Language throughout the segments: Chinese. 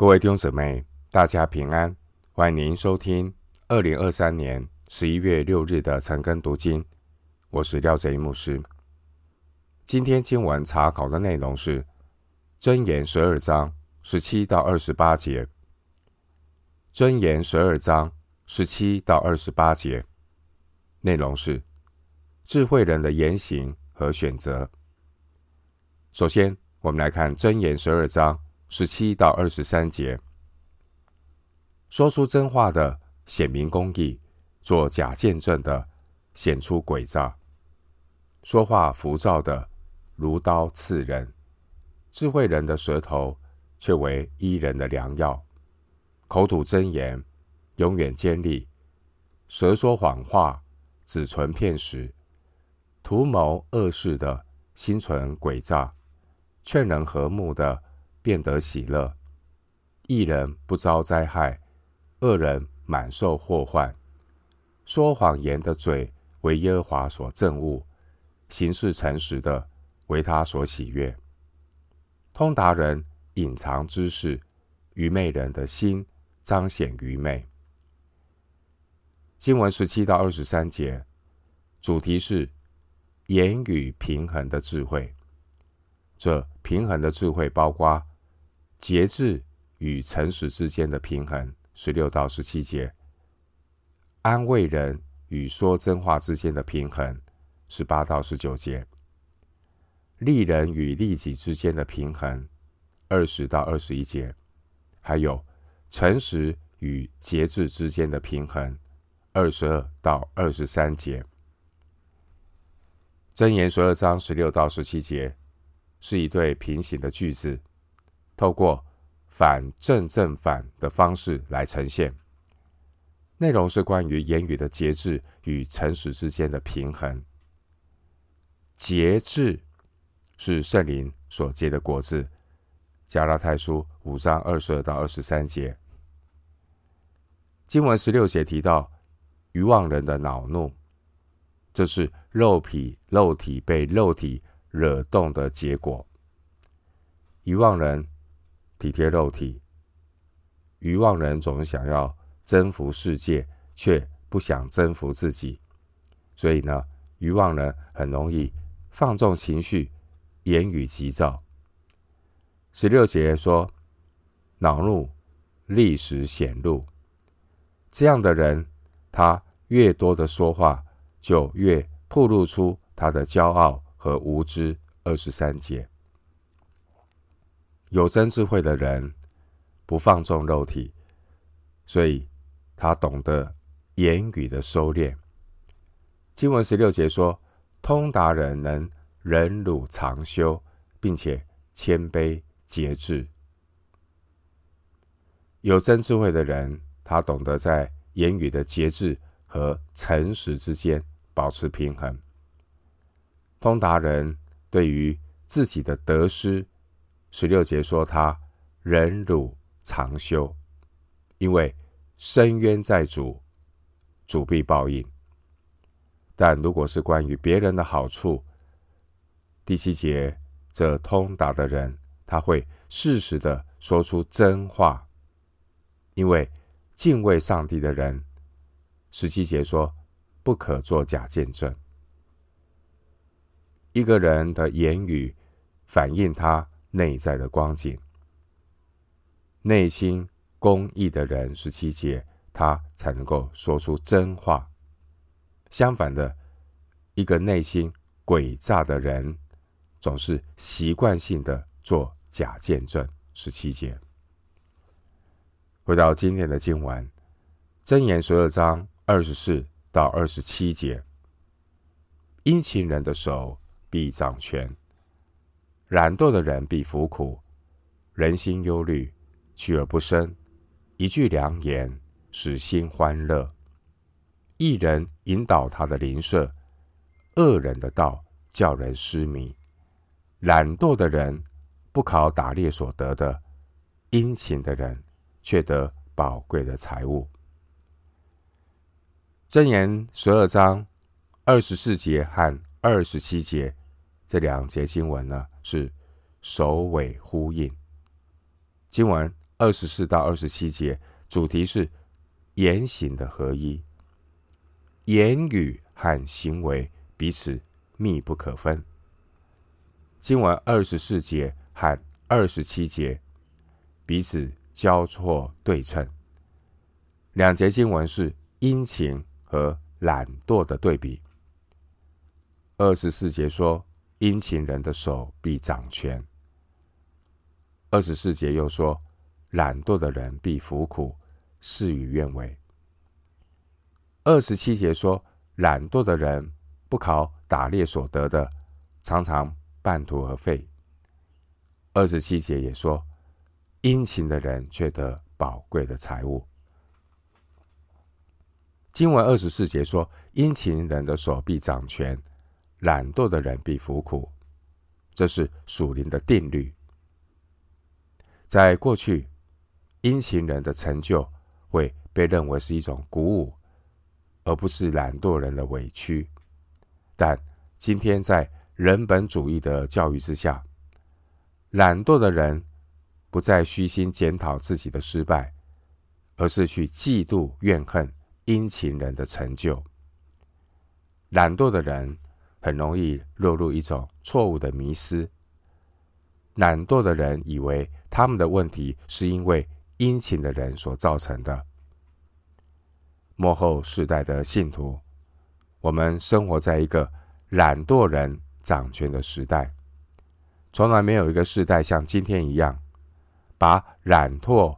各位弟兄姊妹，大家平安，欢迎您收听二零二三年十一月六日的晨更读经。我是廖贼牧师。今天经文查考的内容是《箴言》十二章十七到二十八节，《箴言》十二章十七到二十八节内容是智慧人的言行和选择。首先，我们来看《箴言》十二章。十七到二十三节，说出真话的显明公义，做假见证的显出诡诈，说话浮躁的如刀刺人，智慧人的舌头却为医人的良药，口吐真言永远坚立，舌说谎话只存片时，图谋恶事的心存诡诈，劝人和睦的。便得喜乐，义人不遭灾害，恶人满受祸患。说谎言的嘴为耶和华所憎恶，行事诚实的为他所喜悦。通达人隐藏知识，愚昧人的心彰显愚昧。经文十七到二十三节，主题是言语平衡的智慧。这平衡的智慧包括。节制与诚实之间的平衡，十六到十七节；安慰人与说真话之间的平衡，十八到十九节；利人与利己之间的平衡，二十到二十一节；还有诚实与节制之间的平衡，二十二到二十三节。箴言十二章十六到十七节是一对平行的句子。透过反正正反的方式来呈现，内容是关于言语的节制与诚实之间的平衡。节制是圣灵所结的果子。加拉太书五章二十二到二十三节，经文十六节提到愚妄人的恼怒，这是肉体肉体被肉体惹动的结果。愚妄人。体贴肉体，愚妄人总是想要征服世界，却不想征服自己。所以呢，愚妄人很容易放纵情绪，言语急躁。十六节说，恼怒立时显露，这样的人，他越多的说话，就越暴露出他的骄傲和无知。二十三节。有真智慧的人不放纵肉体，所以他懂得言语的收敛。经文十六节说：“通达人能忍辱常修，并且谦卑节制。”有真智慧的人，他懂得在言语的节制和诚实之间保持平衡。通达人对于自己的得失。十六节说他忍辱常修，因为伸冤在主，主必报应。但如果是关于别人的好处，第七节，这通达的人他会适时的说出真话，因为敬畏上帝的人，十七节说不可作假见证。一个人的言语反映他。内在的光景，内心公义的人，十七节，他才能够说出真话。相反的，一个内心诡诈的人，总是习惯性的做假见证。十七节，回到今天的经文，箴言十二章二十四到二十七节，殷勤人的手必掌权。懒惰的人必服苦，人心忧虑，去而不生。一句良言，使心欢乐。一人引导他的邻舍，恶人的道叫人失迷。懒惰的人不考打猎所得的，殷勤的人却得宝贵的财物。箴言十二章二十四节和二十七节。这两节经文呢，是首尾呼应。经文二十四到二十七节，主题是言行的合一，言语和行为彼此密不可分。经文二十四节和二十七节彼此交错对称，两节经文是殷勤和懒惰的对比。二十四节说，殷勤人的手必掌权。二十四节又说，懒惰的人必服苦，事与愿违。二十七节说，懒惰的人不考打猎所得的，常常半途而废。二十七节也说，殷勤的人却得宝贵的财物。经文二十四节说，殷勤人的手必掌权，懒惰的人必服苦，这是属灵的定律。在过去，殷勤人的成就会被认为是一种鼓舞，而不是懒惰人的委屈。但今天在人本主义的教育之下，懒惰的人不再虚心检讨自己的失败，而是去嫉妒怨恨殷勤人的成就。懒惰的人很容易落入一种错误的迷思。懒惰的人以为他们的问题是因为殷勤的人所造成的。幕后世代的信徒，我们生活在一个懒惰人掌权的时代，从来没有一个世代像今天一样，把懒惰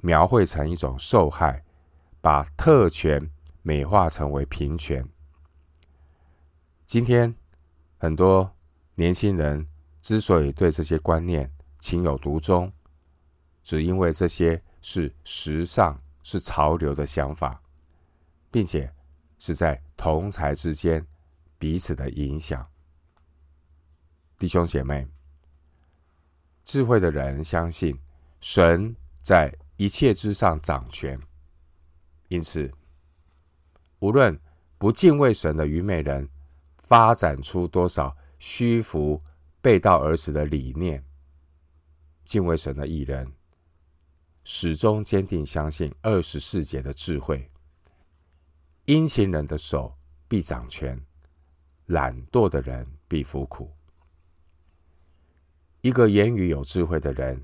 描绘成一种受害，把特权美化成为平权。今天很多年轻人。之所以对这些观念情有独钟，只因为这些是时尚、是潮流的想法，并且是在同才之间彼此的影响。弟兄姐妹，智慧的人相信神在一切之上掌权，因此，无论不敬畏神的愚昧人发展出多少虚浮。背道而驰的理念，敬畏神的艺人始终坚定相信二十四节的智慧。殷勤人的手必掌权，懒惰的人必服苦。一个言语有智慧的人，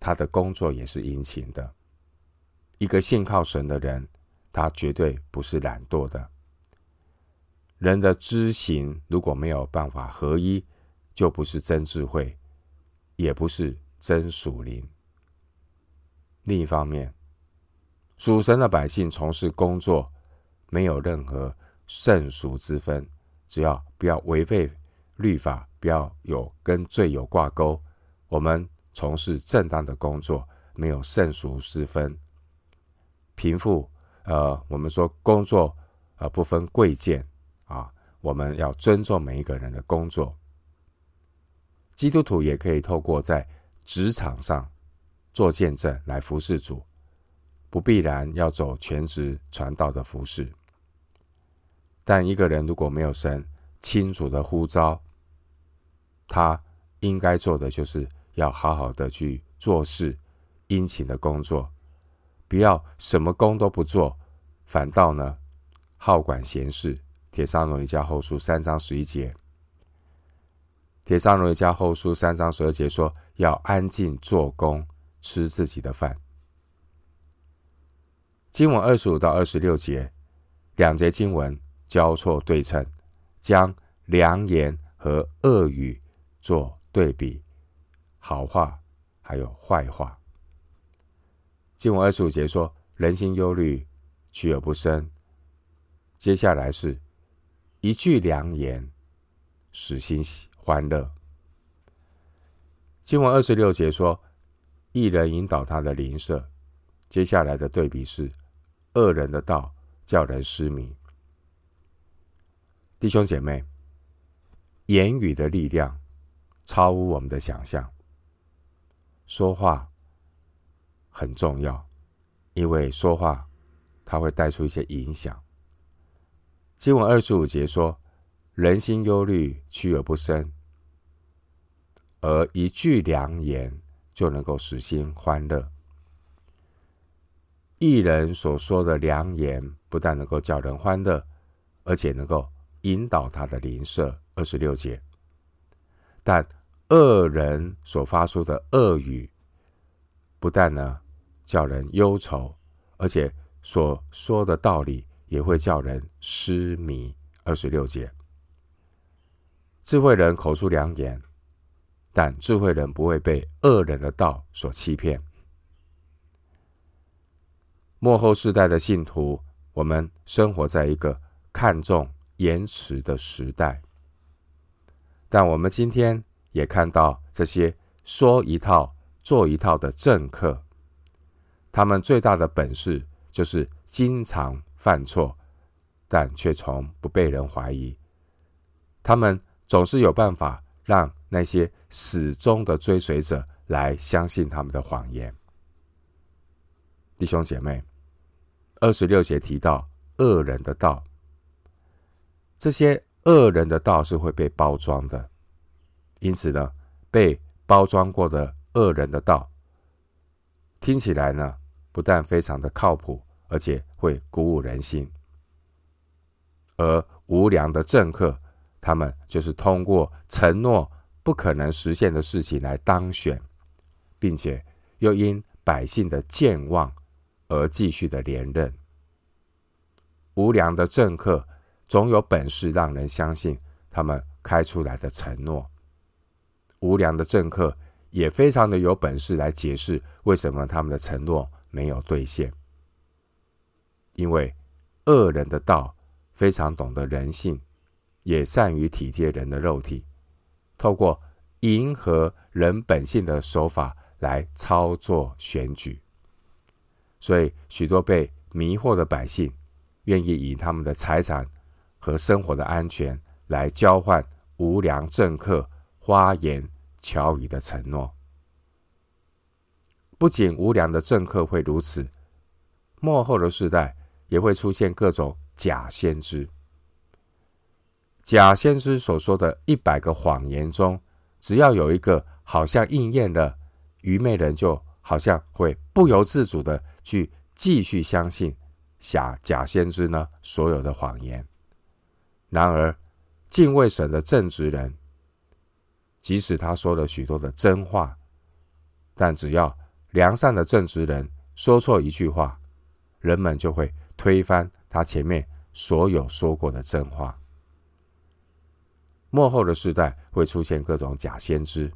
他的工作也是殷勤的。一个信靠神的人，他绝对不是懒惰的。人的知行如果没有办法合一，就不是真智慧，也不是真属灵。另一方面，属神的百姓从事工作，没有任何圣俗之分，只要不要违背律法，不要有跟罪有挂钩，我们从事正当的工作，没有圣俗之分。贫富，呃，我们说工作，呃，不分贵贱啊，我们要尊重每一个人的工作。基督徒也可以透过在职场上做见证来服侍主，不必然要走全职传道的服侍。但一个人如果没有神清楚的呼召，他应该做的就是要好好的去做事，殷勤的工作，不要什么工都不做，反倒呢好管闲事。帖撒罗尼加后书三章十一节。帖撒罗尼加后书三章十二节说：“要安静做工，吃自己的饭。”经文二十五到二十六节，两节经文交错对称，将良言和恶语做对比，好话还有坏话。经文二十五节说：“人心忧虑，取而不生。”接下来是一句良言，使心喜。欢乐。经文二十六节说，一人引导他的邻舍。接下来的对比是，恶人的道叫人失迷。弟兄姐妹，言语的力量超乎我们的想象。说话很重要，因为说话它会带出一些影响。经文二十五节说。人心忧虑，屈而不伸，而一句良言就能够使心欢乐。一人所说的良言，不但能够叫人欢乐，而且能够引导他的邻舍。二十六节，但恶人所发出的恶语，不但呢叫人忧愁，而且所说的道理也会叫人失迷。二十六节，智慧人口出良言，但智慧人不会被恶人的道所欺骗。幕后世代的信徒，我们生活在一个看重言辞的时代，但我们今天也看到这些说一套做一套的政客，他们最大的本事就是经常犯错，但却从不被人怀疑。他们总是有办法让那些始终的追随者来相信他们的谎言。弟兄姐妹。二十六节提到恶人的道，这些恶人的道是会被包装的，因此呢，被包装过的恶人的道，听起来呢，不但非常的靠谱，而且会鼓舞人心。而无良的政客，他们就是通过承诺不可能实现的事情来当选，并且又因百姓的健忘。而继续的连任，无良的政客总有本事让人相信他们开出来的承诺。无良的政客也非常的有本事来解释为什么他们的承诺没有兑现。因为恶人的道非常懂得人性，也善于体贴人的肉体，透过迎合人本性的手法来操作选举。所以，许多被迷惑的百姓，愿意以他们的财产和生活的安全来交换无良政客花言巧语的承诺。不仅无良的政客会如此，末后的世代也会出现各种假先知。假先知所说的一百个谎言中，只要有一个好像应验了，愚昧人就好像会不由自主的。去继续相信假假先知呢所有的谎言。然而，敬畏神的正直人，即使他说了许多的真话，但只要良善的正直人说错一句话，人们就会推翻他前面所有说过的真话。末后的世代会出现各种假先知，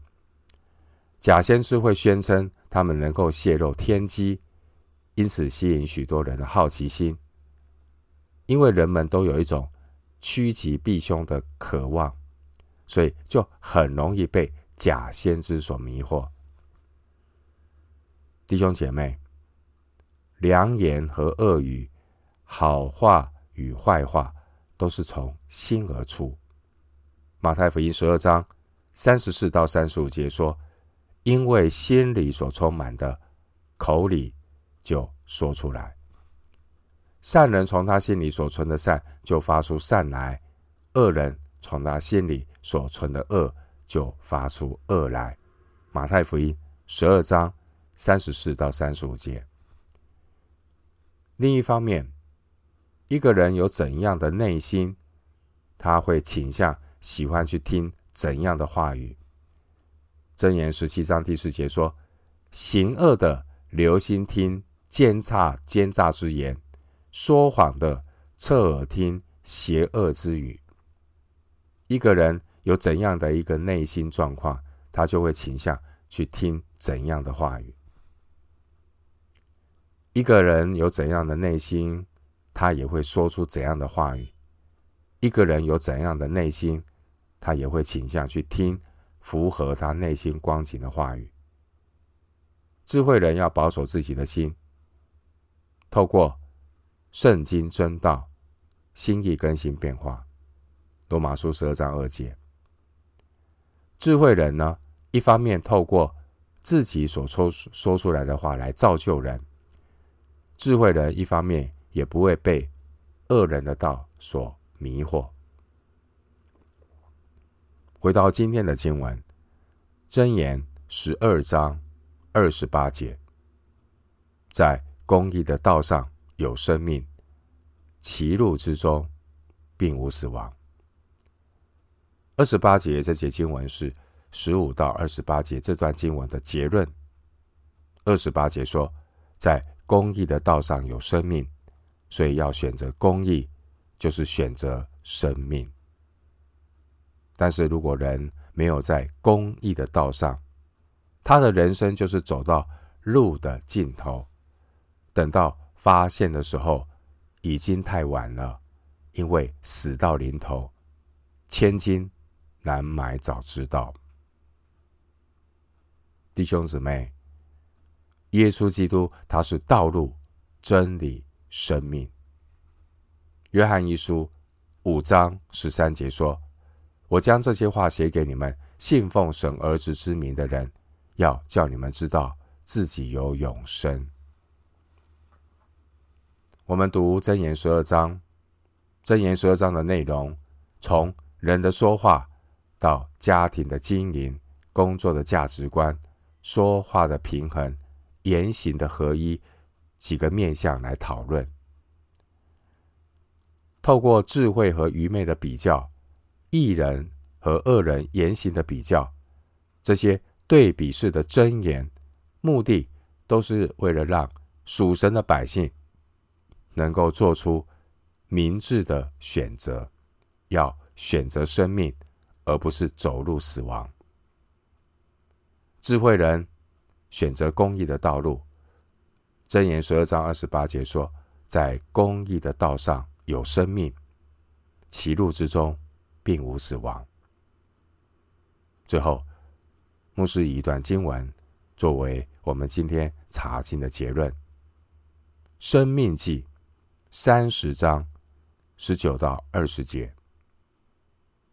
假先知会宣称他们能够泄露天机。因此，吸引许多人的好奇心，因为人们都有一种趋吉避凶的渴望，所以就很容易被假先知所迷惑。弟兄姐妹，良言和恶语，好话与坏话，都是从心而出。马太福音十二章三十四到三十五节说：“因为心里所充满的，口里。”就说出来，善人从他心里所存的善就发出善来，恶人从他心里所存的恶就发出恶来。马太福音十二章三十四到三十五节。另一方面，一个人有怎样的内心，他会倾向喜欢去听怎样的话语。箴言十七章第四节说：“行恶的留心听。”奸诈奸诈之言，说谎的侧耳听邪恶之语。一个人有怎样的一个内心状况，他就会倾向去听怎样的话语。一个人有怎样的内心，他也会说出怎样的话语。一个人有怎样的内心，他也会倾向去听符合他内心光景的话语。智慧人要保守自己的心。透过圣经真道，心意更新变化。罗马书十二章二节，智慧人呢，一方面透过自己所说说出来的话来造就人；智慧人一方面也不会被恶人的道所迷惑。回到今天的经文，箴言十二章二十八节，在。公义的道上有生命，歧路之中并无死亡。二十八节这节经文是十五到二十八节这段经文的结论。二十八节说，在公义的道上有生命，所以要选择公义，就是选择生命。但是如果人没有在公义的道上，他的人生就是走到路的尽头，等到发现的时候，已经太晚了，因为死到临头，千金难买早知道。弟兄姊妹。耶稣基督，他是道路、真理、生命。约翰一书五章十三节说：“我将这些话写给你们信奉神儿子之名的人，要叫你们知道自己有永生。”我们读箴言十二章，箴言十二章的内容，从人的说话到家庭的经营、工作的价值观、说话的平衡。言行的合一，几个面向来讨论。透过智慧和愚昧的比较，义人和恶人言行的比较，这些对比式的箴言，目的都是为了让属神的百姓能够做出明智的选择，要选择生命，而不是走入死亡。智慧人。选择公益的道路，箴言十二章二十八节说：“在公义的道上有生命，其路之中并无死亡。”最后，牧师以一段经文作为我们今天查经的结论：《生命记》三十章十九到二十节，《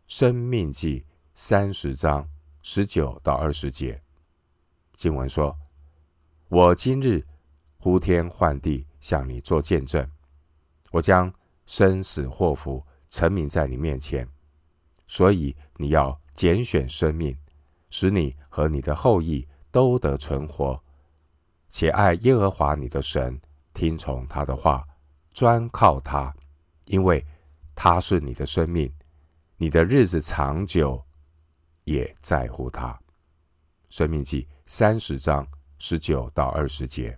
生命记》三十章十九到二十节。经文说：“我今日呼天唤地向你做见证，我将生死祸福陈明在你面前，所以你要拣选生命，使你和你的后裔都得存活，且爱耶和华你的神，听从他的话，专靠他，因为他是你的生命，你的日子长久，也在乎他。”生命记三十章十九到二十节，